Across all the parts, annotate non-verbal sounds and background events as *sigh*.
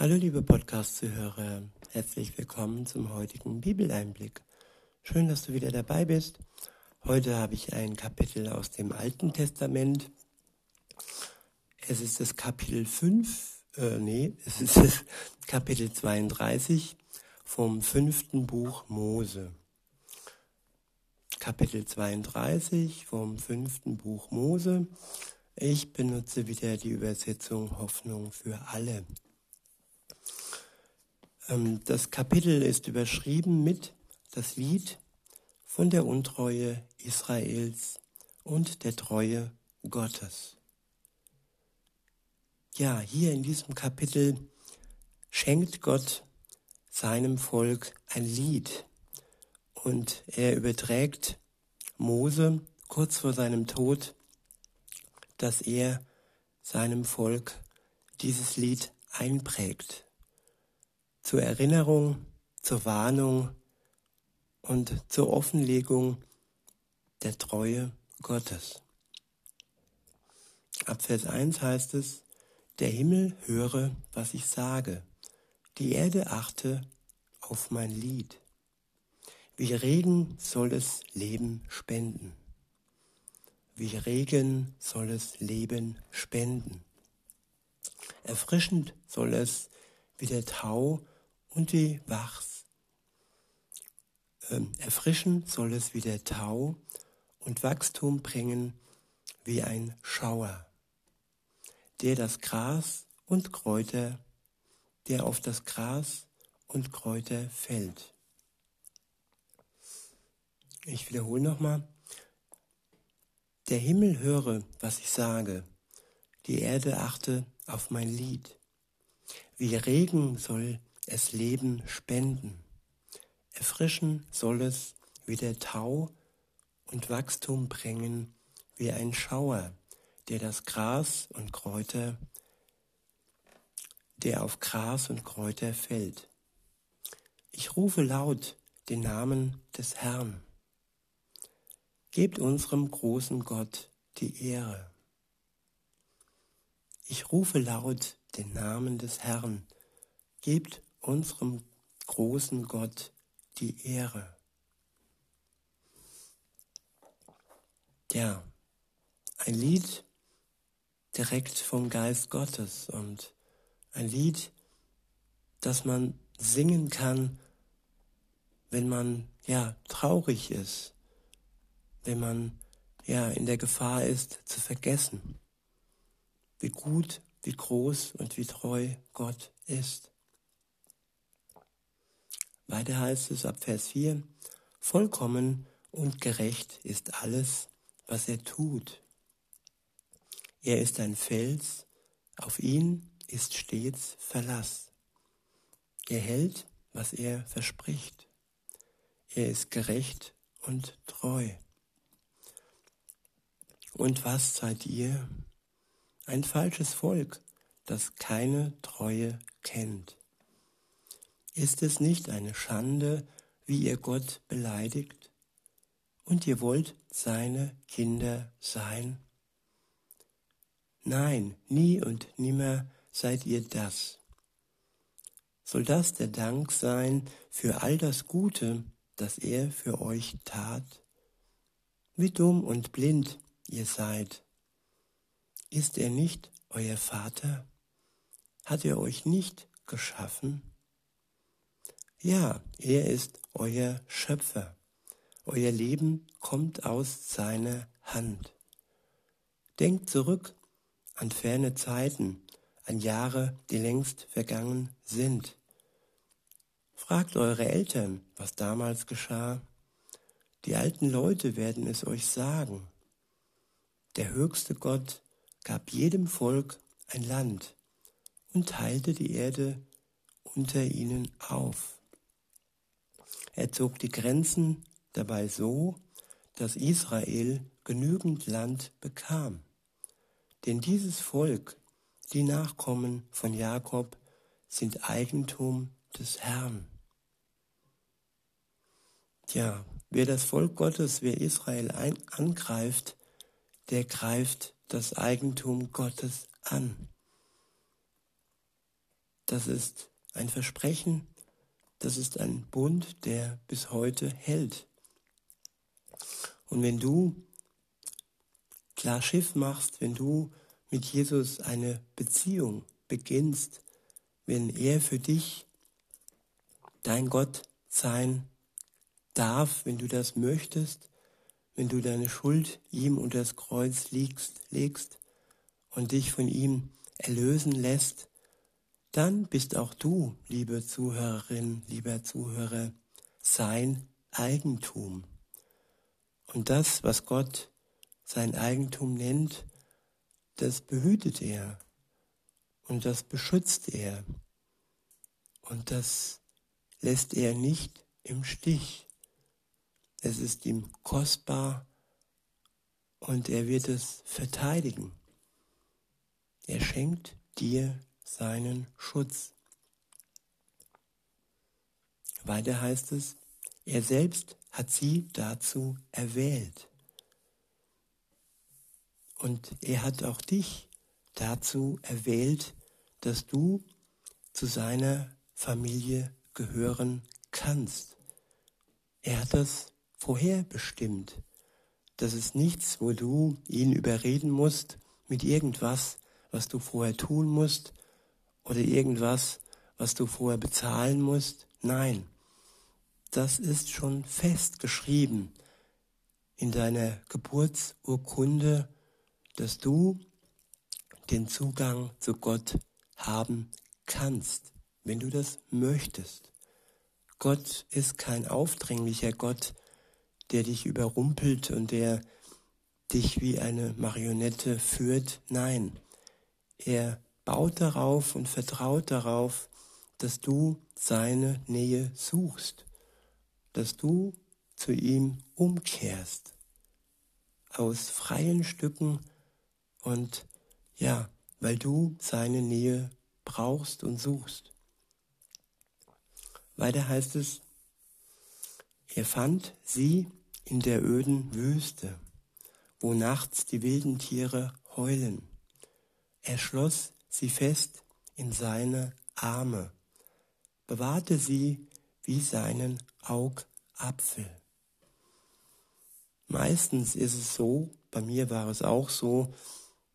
Hallo liebe Podcast-Zuhörer, herzlich willkommen zum heutigen Bibeleinblick. Schön, dass du wieder dabei bist. Heute habe ich ein Kapitel aus dem Alten Testament. Es ist das Kapitel 5, äh, nee, es ist das *laughs* Kapitel 32 vom fünften Buch Mose. Kapitel 32 vom fünften Buch Mose. Ich benutze wieder die Übersetzung Hoffnung für alle. Ähm, das Kapitel ist überschrieben mit das Lied von der Untreue Israels und der Treue Gottes. Ja, hier in diesem Kapitel schenkt Gott seinem Volk ein Lied und er überträgt Mose kurz vor seinem Tod, dass er seinem Volk dieses Lied einprägt zur Erinnerung, zur Warnung und zur Offenlegung der Treue Gottes. Ab Vers 1 heißt es, der Himmel höre, was ich sage, die Erde achte auf mein Lied. Wie Regen soll es Leben spenden. Wie Regen soll es Leben spenden. Erfrischend soll es wie der Tau und wie Wachs. Ähm, erfrischen soll es wie der Tau und Wachstum bringen wie ein Schauer, der das Gras und Kräuter, der auf das Gras und Kräuter fällt. Ich wiederhole nochmal. Der Himmel höre, was ich sage, die Erde achte auf mein Lied. Wie Regen soll es Leben spenden. Erfrischen soll es wie der Tau und Wachstum bringen wie ein Schauer, der das Gras und Kräuter, der auf Gras und Kräuter fällt. Ich rufe laut den Namen des Herrn. Gebt unserem großen Gott die Ehre. Ich rufe laut den Namen des Herrn. Gebt unserem großen Gott die Ehre. Ja, ein Lied direkt vom Geist Gottes und ein Lied, das man singen kann, wenn man ja traurig ist, wenn man ja in der Gefahr ist zu vergessen, wie gut, wie groß und wie treu Gott ist. Weiter heißt es ab Vers 4, vollkommen und gerecht ist alles, was er tut. Er ist ein Fels, auf ihn ist stets Verlass. Er hält, was er verspricht. Er ist gerecht und treu. Und was seid ihr? Ein falsches Volk, das keine Treue kennt. Ist es nicht eine Schande, wie ihr Gott beleidigt? Und ihr wollt seine Kinder sein? Nein, nie und nimmer seid ihr das. Soll das der Dank sein für all das Gute, das er für euch tat? Wie dumm und blind ihr seid. Ist er nicht euer Vater? Hat er euch nicht geschaffen? Ja, er ist euer Schöpfer. Euer Leben kommt aus seiner Hand. Denkt zurück an ferne Zeiten, an Jahre, die längst vergangen sind. Fragt eure Eltern, was damals geschah. Die alten Leute werden es euch sagen. Der höchste Gott gab jedem Volk ein Land und teilte die Erde unter ihnen auf. Er zog die Grenzen dabei so, dass Israel genügend Land bekam. Denn dieses Volk, die Nachkommen von Jakob, sind Eigentum des Herrn. Tja, wer das Volk Gottes, wer Israel ein, angreift, der greift das Eigentum Gottes an. das ist ein Versprechen, das ist ein Bund, der bis heute hält. Und wenn du klar Schiff machst, wenn du mit Jesus eine Beziehung beginnst, wenn er für dich dein Gott sein darf, wenn du das möchtest, wenn du deine Schuld ihm unter das Kreuz legst, legst und dich von ihm erlösen lässt, dann bist auch du, liebe Zuhörerin, lieber Zuhörer, sein Eigentum. Und das, was Gott sein Eigentum nennt, das behütet er und das beschützt er und das lässt er nicht im Stich. Es ist ihm kostbar und er wird es verteidigen. Er schenkt dir seinen Schutz. Weiter heißt es, er selbst hat sie dazu erwählt. Und er hat auch dich dazu erwählt, dass du zu seiner Familie gehören kannst. Er hat das vorherbestimmt. Das ist nichts, wo du ihn überreden musst mit irgendwas, was du vorher tun musst oder irgendwas, was du vorher bezahlen musst. Nein, das ist schon festgeschrieben in deiner Geburtsurkunde, dass du den Zugang zu Gott haben kannst, wenn du das möchtest. Gott ist kein aufdringlicher Gott, der dich überrumpelt und der dich wie eine Marionette führt. Nein, er baut darauf und vertraut darauf, dass du seine Nähe suchst, dass du zu ihm umkehrst aus freien Stücken und ja, weil du seine Nähe brauchst und suchst. Weiter heißt es, er fand sie in der öden Wüste, wo nachts die wilden Tiere heulen. Er schloss sie fest in seine Arme, bewahrte sie wie seinen Augapfel. Meistens ist es so, bei mir war es auch so,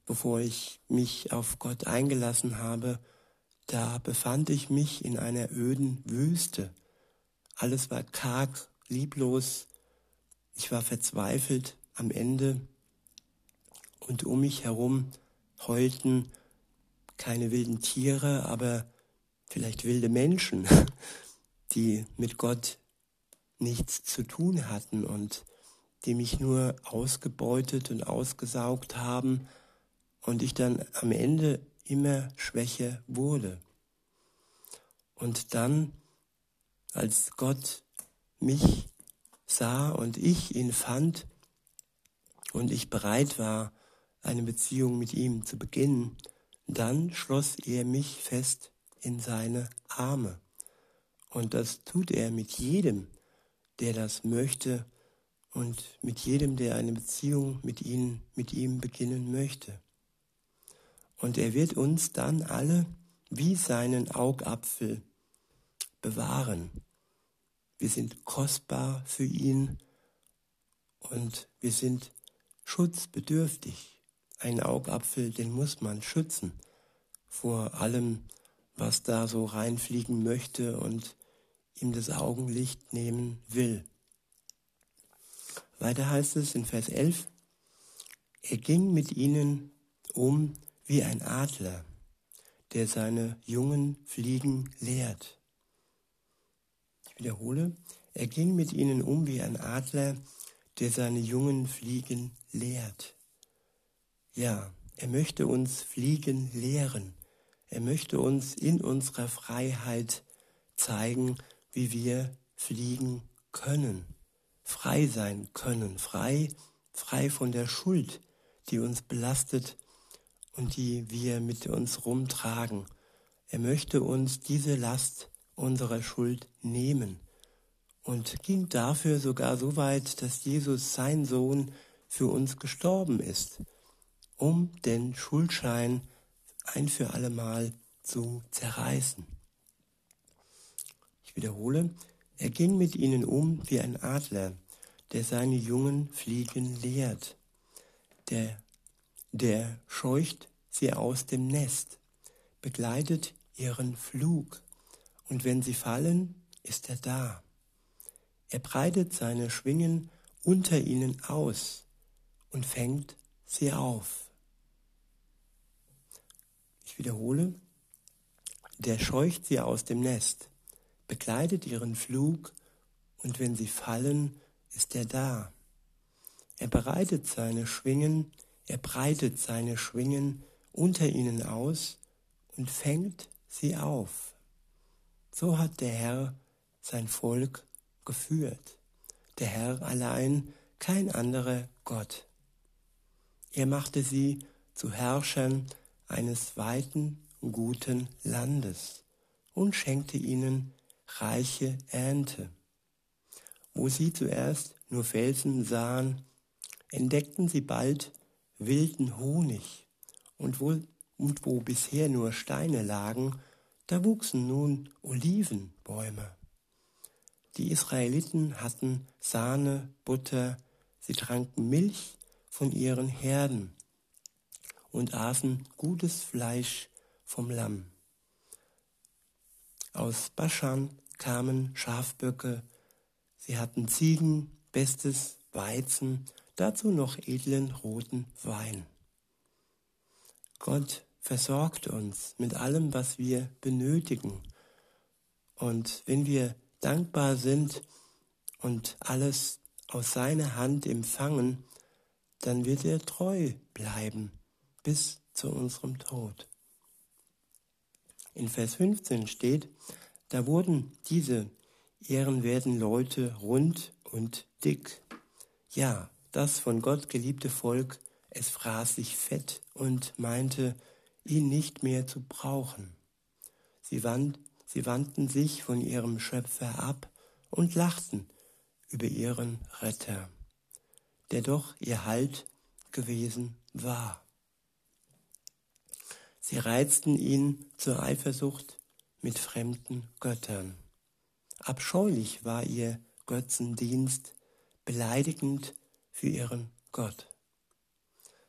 bevor ich mich auf Gott eingelassen habe, da befand ich mich in einer öden Wüste. Alles war karg, lieblos. Ich war verzweifelt am Ende. Und um mich herum heulten keine wilden Tiere, aber vielleicht wilde Menschen, *laughs* die mit Gott nichts zu tun hatten und die mich nur ausgebeutet und ausgesaugt haben und ich dann am Ende immer schwächer wurde. Und dann, als Gott mich sah und ich ihn fand und ich bereit war, eine Beziehung mit ihm zu beginnen, dann schloss er mich fest in seine Arme. Und das tut er mit jedem, der das möchte und mit jedem, der eine Beziehung mit ihm, mit ihm beginnen möchte. Und er wird uns dann alle wie seinen Augapfel bewahren. Wir sind kostbar für ihn und wir sind schutzbedürftig. Ein Augapfel, den muss man schützen vor allem, was da so reinfliegen möchte und ihm das Augenlicht nehmen will. Weiter heißt es in Vers 11, er ging mit ihnen um wie ein Adler, der seine jungen Fliegen lehrt. Ich wiederhole, er ging mit ihnen um wie ein Adler, der seine jungen Fliegen lehrt. Ja, er möchte uns fliegen lehren. Er möchte uns in unserer Freiheit zeigen, wie wir fliegen können, frei sein können, frei, frei von der Schuld, die uns belastet und die wir mit uns rumtragen. Er möchte uns diese Last unserer Schuld nehmen und ging dafür sogar so weit, dass Jesus sein Sohn für uns gestorben ist, um den Schuldschein ein für allemal zu zerreißen. Ich wiederhole, er ging mit ihnen um wie ein Adler, der seine Jungen fliegen lehrt. Der, der scheucht sie aus dem Nest, begleitet ihren Flug, und wenn sie fallen, ist er da. Er breitet seine Schwingen unter ihnen aus und fängt sie auf. Ich wiederhole, der scheucht sie aus dem Nest, begleitet ihren Flug, und wenn sie fallen, ist er da. Er bereitet seine Schwingen, er breitet seine Schwingen unter ihnen aus und fängt sie auf. So hat der Herr sein Volk geführt. Der Herr allein, kein anderer Gott. Er machte sie zu Herrschern eines weiten, guten Landes und schenkte ihnen reiche Ernte. Wo sie zuerst nur Felsen sahen, entdeckten sie bald wilden Honig, und wo, und wo bisher nur Steine lagen, da wuchsen nun Olivenbäume. Die Israeliten hatten Sahne, Butter, sie tranken Milch von ihren Herden und aßen gutes Fleisch vom Lamm. Aus Baschan kamen Schafböcke, sie hatten Ziegen, bestes Weizen, dazu noch edlen roten Wein. Gott versorgt uns mit allem, was wir benötigen. Und wenn wir dankbar sind und alles aus seiner Hand empfangen, dann wird er treu bleiben bis zu unserem Tod. In Vers 15 steht, da wurden diese ehrenwerten Leute rund und dick. Ja, das von Gott geliebte Volk, es fraß sich fett und meinte, ihn nicht mehr zu brauchen. Sie, wand, sie wandten sich von ihrem Schöpfer ab und lachten über ihren Retter, der doch ihr Halt gewesen war. Sie reizten ihn zur Eifersucht mit fremden Göttern. Abscheulich war ihr Götzendienst, beleidigend für ihren Gott.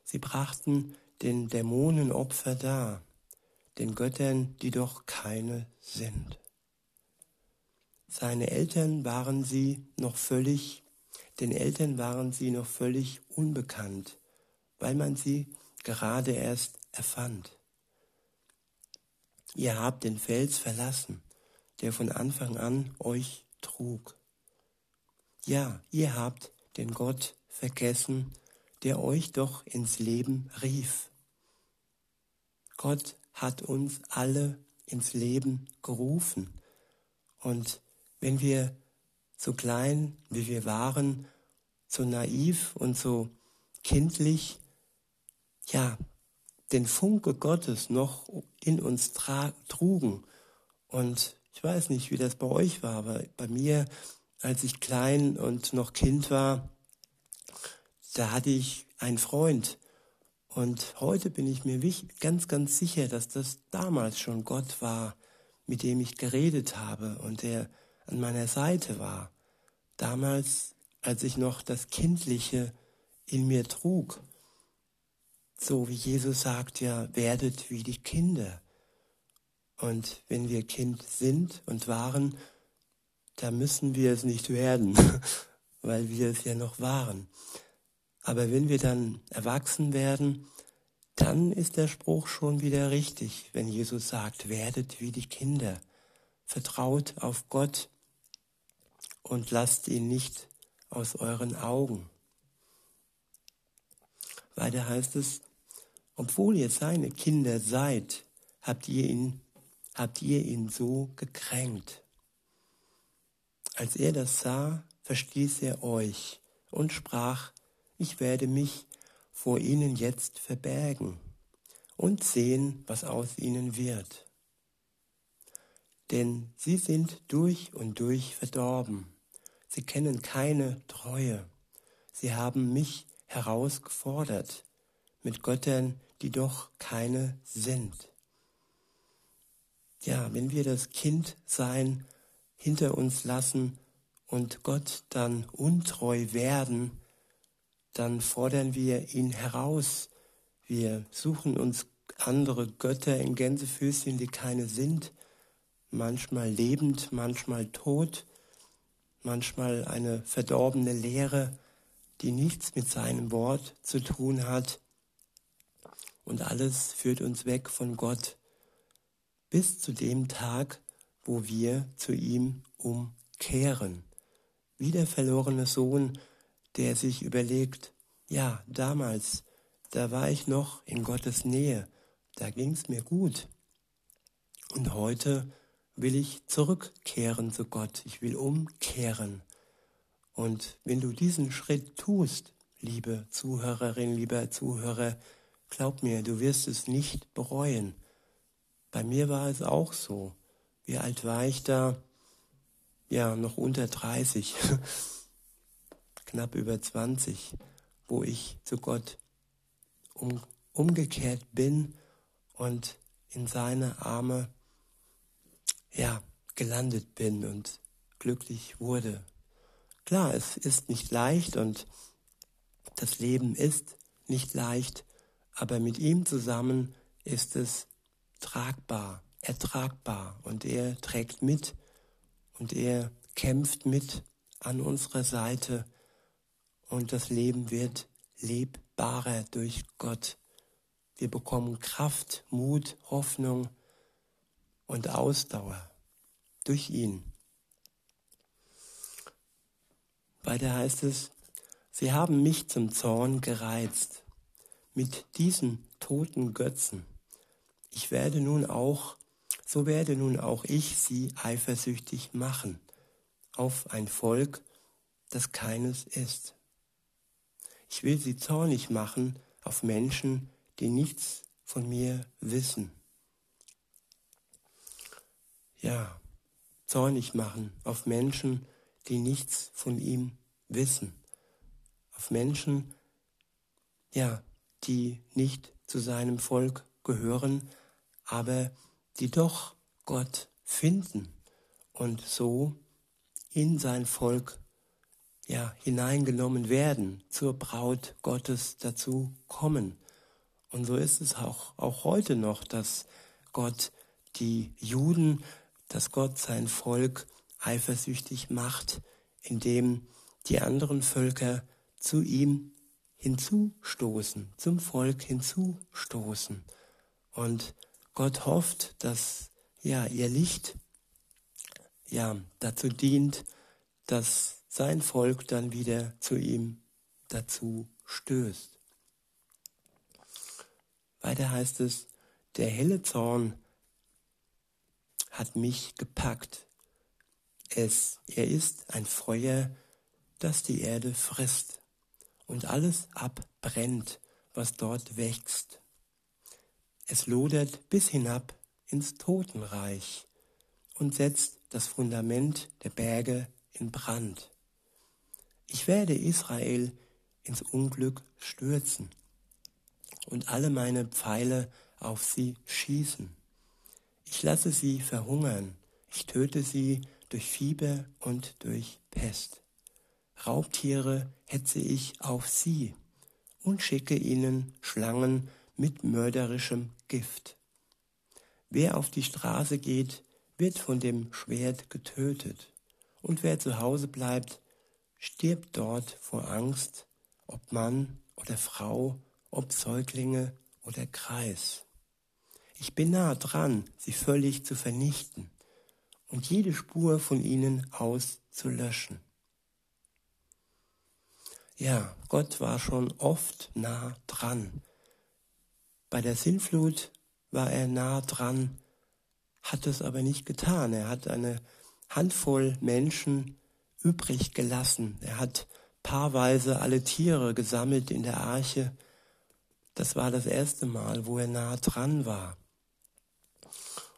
Sie brachten den Dämonen Opfer dar, den Göttern, die doch keine sind. Seine Eltern waren sie noch völlig, den Eltern waren sie noch völlig unbekannt, weil man sie gerade erst erfand. Ihr habt den Fels verlassen, der von Anfang an euch trug. Ja, ihr habt den Gott vergessen, der euch doch ins Leben rief. Gott hat uns alle ins Leben gerufen. Und wenn wir so klein wie wir waren, so naiv und so kindlich, ja, den Funke Gottes noch in uns trugen. Und ich weiß nicht, wie das bei euch war, aber bei mir, als ich klein und noch Kind war, da hatte ich einen Freund. Und heute bin ich mir ganz, ganz sicher, dass das damals schon Gott war, mit dem ich geredet habe und der an meiner Seite war. Damals, als ich noch das Kindliche in mir trug. So wie Jesus sagt ja, werdet wie die Kinder. Und wenn wir Kind sind und waren, da müssen wir es nicht werden, *laughs* weil wir es ja noch waren. Aber wenn wir dann erwachsen werden, dann ist der Spruch schon wieder richtig, wenn Jesus sagt, werdet wie die Kinder, vertraut auf Gott und lasst ihn nicht aus euren Augen. Weiter heißt es, obwohl ihr seine Kinder seid, habt ihr ihn, habt ihr ihn so gekränkt. Als er das sah, verstieß er euch und sprach, ich werde mich vor ihnen jetzt verbergen und sehen, was aus ihnen wird. Denn sie sind durch und durch verdorben. Sie kennen keine Treue. Sie haben mich herausgefordert mit Göttern, die doch keine sind. ja, wenn wir das Kindsein hinter uns lassen und Gott dann untreu werden, dann fordern wir ihn heraus. Wir suchen uns andere Götter in Gänsefüßchen, die keine sind, manchmal lebend, manchmal tot, manchmal eine verdorbene Lehre, die nichts mit seinem Wort zu tun hat. Und alles führt uns weg von Gott bis zu dem Tag, wo wir zu ihm umkehren. Wie der verlorene Sohn, der sich überlegt, ja, damals, da war ich noch in Gottes Nähe, da ging's mir gut. Und heute will ich zurückkehren zu Gott, ich will umkehren. Und wenn du diesen Schritt tust, liebe Zuhörerin, lieber Zuhörer, glaub mir, du wirst es nicht bereuen. Bei mir war es auch so. Wie alt war ich da? Ja, noch unter 30, *laughs* knapp über 20, wo ich zu Gott um, umgekehrt bin und in seine Arme ja, gelandet bin und glücklich wurde. Klar, es ist nicht leicht und das Leben ist nicht leicht, aber mit ihm zusammen ist es tragbar, ertragbar und er trägt mit und er kämpft mit an unserer Seite und das Leben wird lebbarer durch Gott. Wir bekommen Kraft, Mut, Hoffnung und Ausdauer durch ihn. Weiter heißt es, sie haben mich zum Zorn gereizt mit diesen toten Götzen. Ich werde nun auch, so werde nun auch ich sie eifersüchtig machen auf ein Volk, das keines ist. Ich will sie zornig machen auf Menschen, die nichts von mir wissen. Ja, zornig machen auf Menschen, die nichts von ihm wissen. Auf Menschen, ja, die nicht zu seinem Volk gehören, aber die doch Gott finden und so in sein Volk ja hineingenommen werden, zur Braut Gottes dazu kommen. Und so ist es auch, auch heute noch, dass Gott die Juden, dass Gott sein Volk eifersüchtig macht, indem die anderen Völker zu ihm hinzustoßen, zum Volk hinzustoßen. Und Gott hofft, dass ja ihr Licht ja dazu dient, dass sein Volk dann wieder zu ihm dazu stößt. Weiter heißt es, der helle Zorn hat mich gepackt. Es, er ist ein Feuer, das die Erde frisst und alles abbrennt, was dort wächst. Es lodert bis hinab ins Totenreich und setzt das Fundament der Berge in Brand. Ich werde Israel ins Unglück stürzen und alle meine Pfeile auf sie schießen. Ich lasse sie verhungern, ich töte sie durch Fieber und durch Pest. Raubtiere hetze ich auf sie und schicke ihnen Schlangen mit mörderischem Gift. Wer auf die Straße geht, wird von dem Schwert getötet, und wer zu Hause bleibt, stirbt dort vor Angst, ob Mann oder Frau, ob Säuglinge oder Kreis. Ich bin nah dran, sie völlig zu vernichten und jede Spur von ihnen auszulöschen. Ja, Gott war schon oft nah dran. Bei der Sinnflut war er nah dran, hat es aber nicht getan. Er hat eine Handvoll Menschen übrig gelassen. Er hat paarweise alle Tiere gesammelt in der Arche. Das war das erste Mal, wo er nah dran war.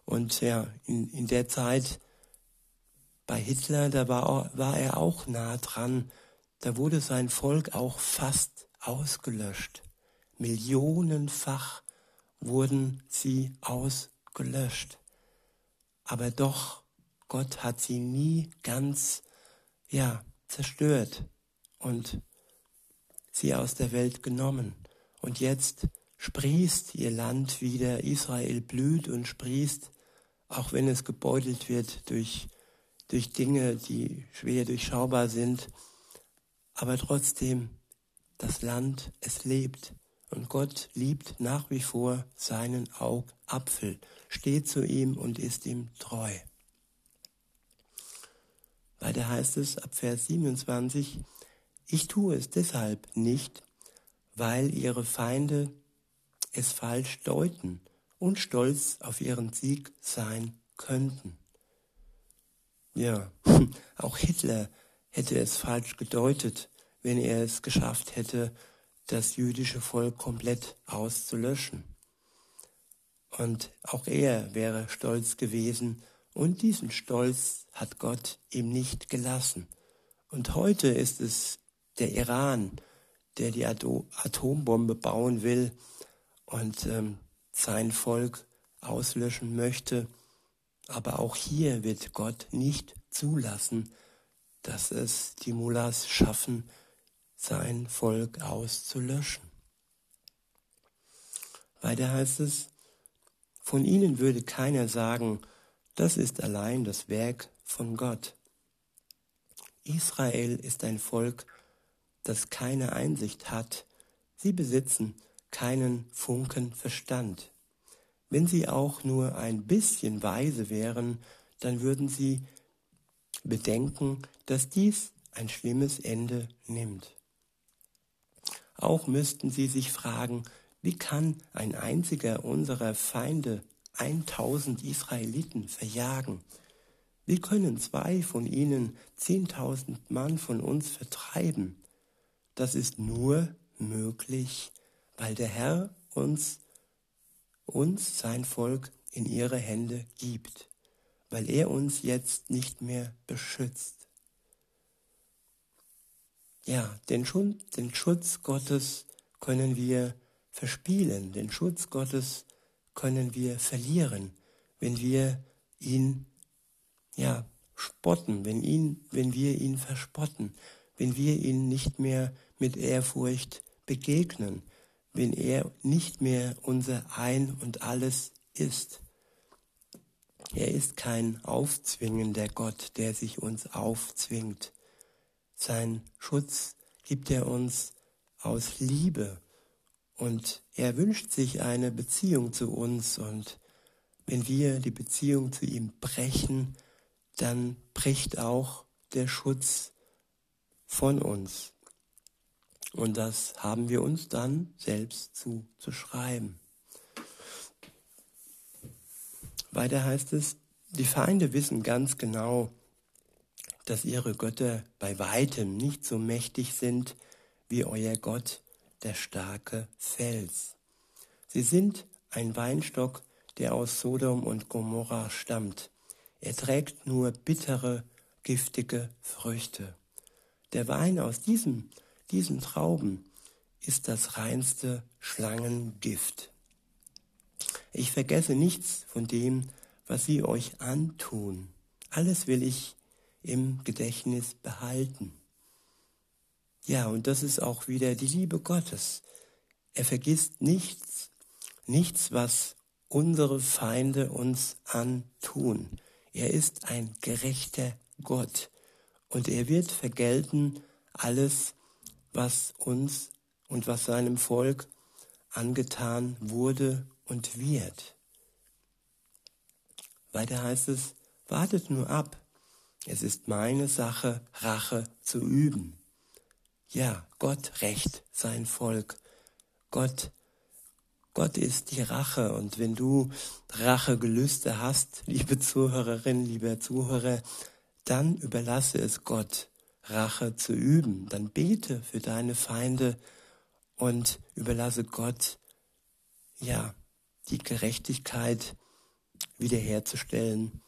Und ja, in, in der Zeit bei Hitler, da war, war er auch nah dran da wurde sein Volk auch fast ausgelöscht. Millionenfach wurden sie ausgelöscht. aber doch, Gott hat sie nie ganz, ja, zerstört und sie aus der Welt genommen. Und jetzt sprießt ihr Land wieder, Israel blüht und sprießt, auch wenn es gebeutelt wird durch, durch Dinge, die schwer durchschaubar sind. Aber trotzdem, das Land, es lebt. Und Gott liebt nach wie vor seinen Augapfel, steht zu ihm und ist ihm treu. Weiter heißt es ab Vers 27, ich tue es deshalb nicht, weil ihre Feinde es falsch deuten und stolz auf ihren Sieg sein könnten. Ja, *laughs* auch Hitler hätte es falsch gedeutet, wenn er es geschafft hätte, das jüdische Volk komplett auszulöschen. Und auch er wäre stolz gewesen, und diesen Stolz hat Gott ihm nicht gelassen. Und heute ist es der Iran, der die Atombombe bauen will und ähm, sein Volk auslöschen möchte. Aber auch hier wird Gott nicht zulassen, dass es die Mullahs schaffen, sein Volk auszulöschen. Weiter heißt es, von ihnen würde keiner sagen, das ist allein das Werk von Gott. Israel ist ein Volk, das keine Einsicht hat. Sie besitzen keinen Funken Verstand. Wenn sie auch nur ein bisschen weise wären, dann würden sie bedenken, dass dies ein schlimmes Ende nimmt. Auch müssten sie sich fragen, wie kann ein einziger unserer Feinde 1000 Israeliten verjagen? Wie können zwei von ihnen 10.000 Mann von uns vertreiben? Das ist nur möglich, weil der Herr uns, uns sein Volk in ihre Hände gibt, weil er uns jetzt nicht mehr beschützt. Ja, den, Schutz, den Schutz Gottes können wir verspielen, den Schutz Gottes können wir verlieren, wenn wir ihn ja spotten, wenn ihn, wenn wir ihn verspotten, wenn wir ihn nicht mehr mit Ehrfurcht begegnen, wenn er nicht mehr unser Ein und alles ist. Er ist kein aufzwingender Gott, der sich uns aufzwingt. Sein Schutz gibt er uns aus Liebe und er wünscht sich eine Beziehung zu uns und wenn wir die Beziehung zu ihm brechen, dann bricht auch der Schutz von uns. Und das haben wir uns dann selbst zu, zu schreiben. Weiter heißt es, die Feinde wissen ganz genau, dass ihre Götter bei weitem nicht so mächtig sind wie euer Gott, der starke Fels. Sie sind ein Weinstock, der aus Sodom und Gomorra stammt. Er trägt nur bittere, giftige Früchte. Der Wein aus diesem, diesen Trauben ist das reinste Schlangengift. Ich vergesse nichts von dem, was sie euch antun. Alles will ich im Gedächtnis behalten. Ja, und das ist auch wieder die Liebe Gottes. Er vergisst nichts, nichts, was unsere Feinde uns antun. Er ist ein gerechter Gott und er wird vergelten alles, was uns und was seinem Volk angetan wurde und wird. Weiter heißt es, wartet nur ab, es ist meine Sache, Rache zu üben. Ja, Gott rächt sein Volk. Gott, Gott ist die Rache. Und wenn du Rachegelüste hast, liebe Zuhörerin, lieber Zuhörer, dann überlasse es Gott, Rache zu üben. Dann bete für deine Feinde und überlasse Gott, ja, die Gerechtigkeit wiederherzustellen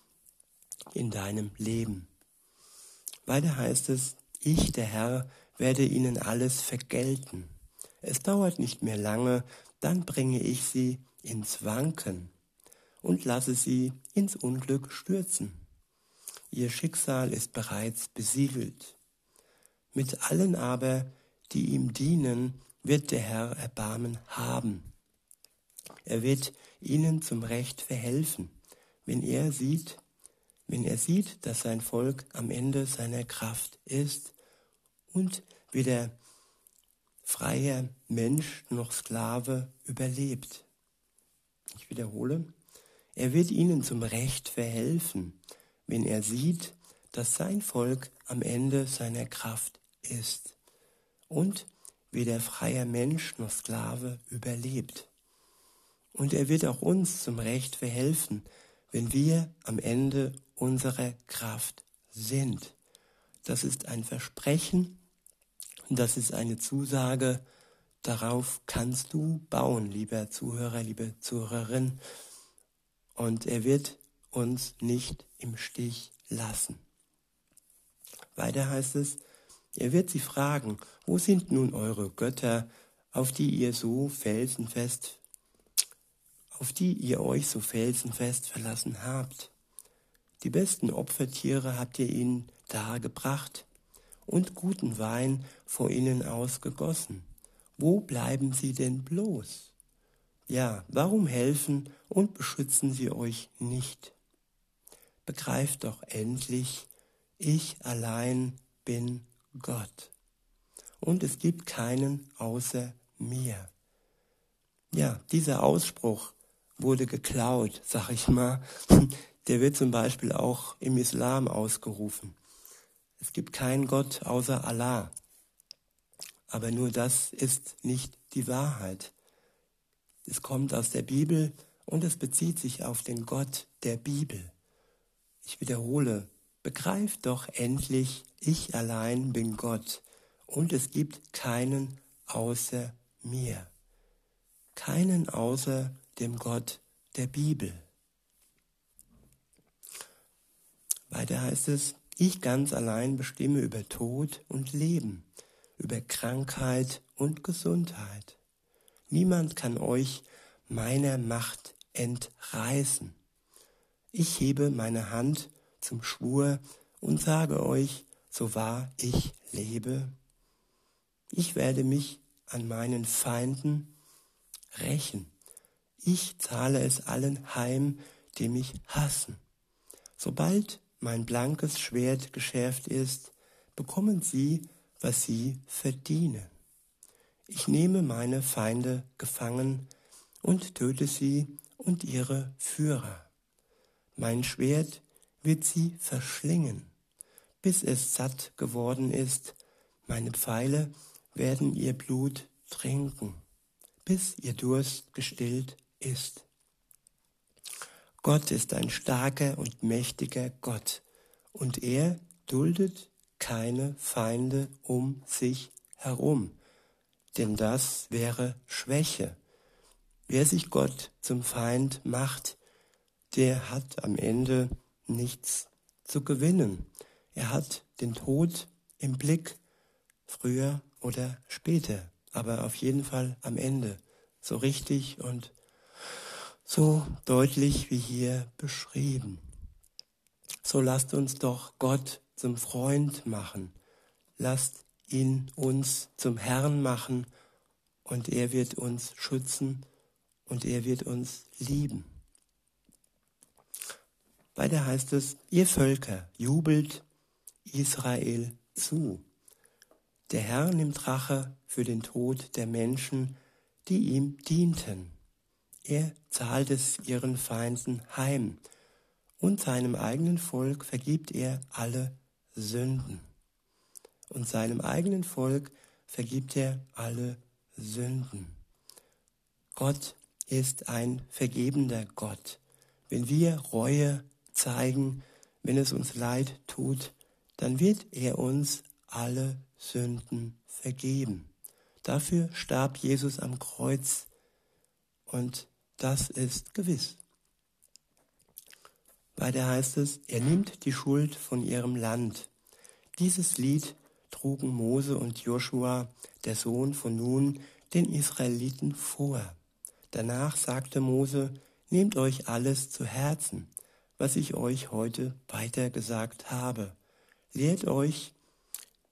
in deinem Leben. Weiter heißt es, ich, der Herr, werde ihnen alles vergelten. Es dauert nicht mehr lange, dann bringe ich sie ins Wanken. und lasse sie ins Unglück stürzen. Ihr Schicksal ist bereits besiegelt. Mit allen aber, die ihm dienen, wird der Herr Erbarmen haben. Er wird ihnen zum Recht verhelfen, wenn er sieht, wenn er sieht, dass sein Volk am Ende seiner Kraft ist und weder freier Mensch noch Sklave überlebt. Ich wiederhole, er wird ihnen zum Recht verhelfen, wenn er sieht, dass sein Volk am Ende seiner Kraft ist und weder freier Mensch noch Sklave überlebt. Und er wird auch uns zum Recht verhelfen, wenn wir am Ende unserer Kraft sind. Das ist ein Versprechen das ist eine Zusage, darauf kannst du bauen, lieber Zuhörer, liebe Zuhörerin. Und er wird uns nicht im Stich lassen. Weiter heißt es, er wird sie fragen, wo sind nun eure Götter, auf die ihr so felsenfest, auf die ihr euch so felsenfest verlassen habt? Die besten Opfertiere habt ihr ihnen dargebracht und guten Wein vor ihnen ausgegossen. Wo bleiben sie denn bloß? Ja, warum helfen und beschützen sie euch nicht? Begreift doch endlich, ich allein bin Gott. Und es gibt keinen außer mir. Ja, dieser Ausspruch wurde geklaut, sag ich mal, *laughs* der wird zum Beispiel auch im Islam ausgerufen. Es gibt keinen Gott außer Allah. Aber nur das ist nicht die Wahrheit. Es kommt aus der Bibel und es bezieht sich auf den Gott der Bibel. Ich wiederhole, begreift doch endlich, ich allein bin Gott und es gibt keinen außer mir. Keinen außer dem Gott der Bibel. Weiter heißt es, ich ganz allein bestimme über Tod und Leben, über Krankheit und Gesundheit. Niemand kann euch meiner Macht entreißen. Ich hebe meine Hand zum Schwur und sage euch, so wahr ich lebe, ich werde mich an meinen Feinden rächen. Ich zahle es allen heim, die mich hassen. Sobald mein blankes Schwert geschärft ist, bekommen sie, was sie verdienen. Ich nehme meine Feinde gefangen und töte sie und ihre Führer. Mein Schwert wird sie verschlingen, bis es satt geworden ist. Meine Pfeile werden ihr Blut trinken, bis ihr Durst gestillt ist. Gott ist ein starker und mächtiger Gott und er duldet keine Feinde um sich herum, denn das wäre Schwäche. Wer sich Gott zum Feind macht, der hat am Ende nichts zu gewinnen. Er hat den Tod im Blick, früher oder später, aber auf jeden Fall am Ende, so richtig und so deutlich wie hier beschrieben. So lasst uns doch Gott zum Freund machen. Lasst ihn uns zum Herrn machen und er wird uns schützen und er wird uns lieben. Weiter heißt es, ihr Völker, jubelt Israel zu. Der Herr nimmt Rache für den Tod der Menschen, die ihm dienten. Er zahlt es ihren Feinden heim und seinem eigenen Volk vergibt er alle Sünden. Und seinem eigenen Volk vergibt er alle Sünden. Gott ist ein vergebender Gott. Wenn wir Reue zeigen, wenn es uns leid tut, dann wird er uns alle Sünden vergeben. Dafür starb Jesus am Kreuz und das ist gewiss. Weiter heißt es, er nimmt die Schuld von ihrem Land. Dieses Lied trugen Mose und Joshua, der Sohn von Nun, den Israeliten vor. Danach sagte Mose, Nehmt euch alles zu Herzen, was ich euch heute weitergesagt habe. Lehrt euch,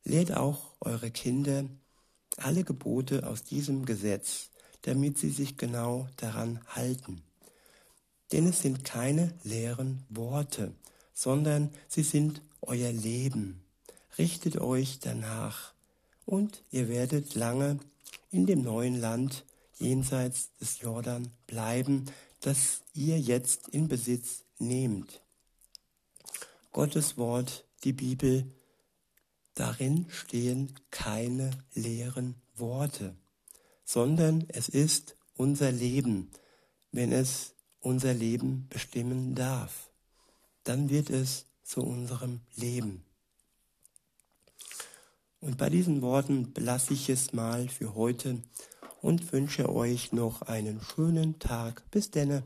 lehrt auch eure Kinder alle Gebote aus diesem Gesetz, damit sie sich genau daran halten. Denn es sind keine leeren Worte, sondern sie sind euer Leben. Richtet euch danach, und ihr werdet lange in dem neuen Land jenseits des Jordan bleiben, das ihr jetzt in Besitz nehmt. Gottes Wort, die Bibel, darin stehen keine leeren Worte, sondern es ist unser Leben, wenn es unser Leben bestimmen darf. Dann wird es zu unserem Leben. Und bei diesen Worten belasse ich es mal für heute und wünsche euch noch einen schönen Tag. Bis denne.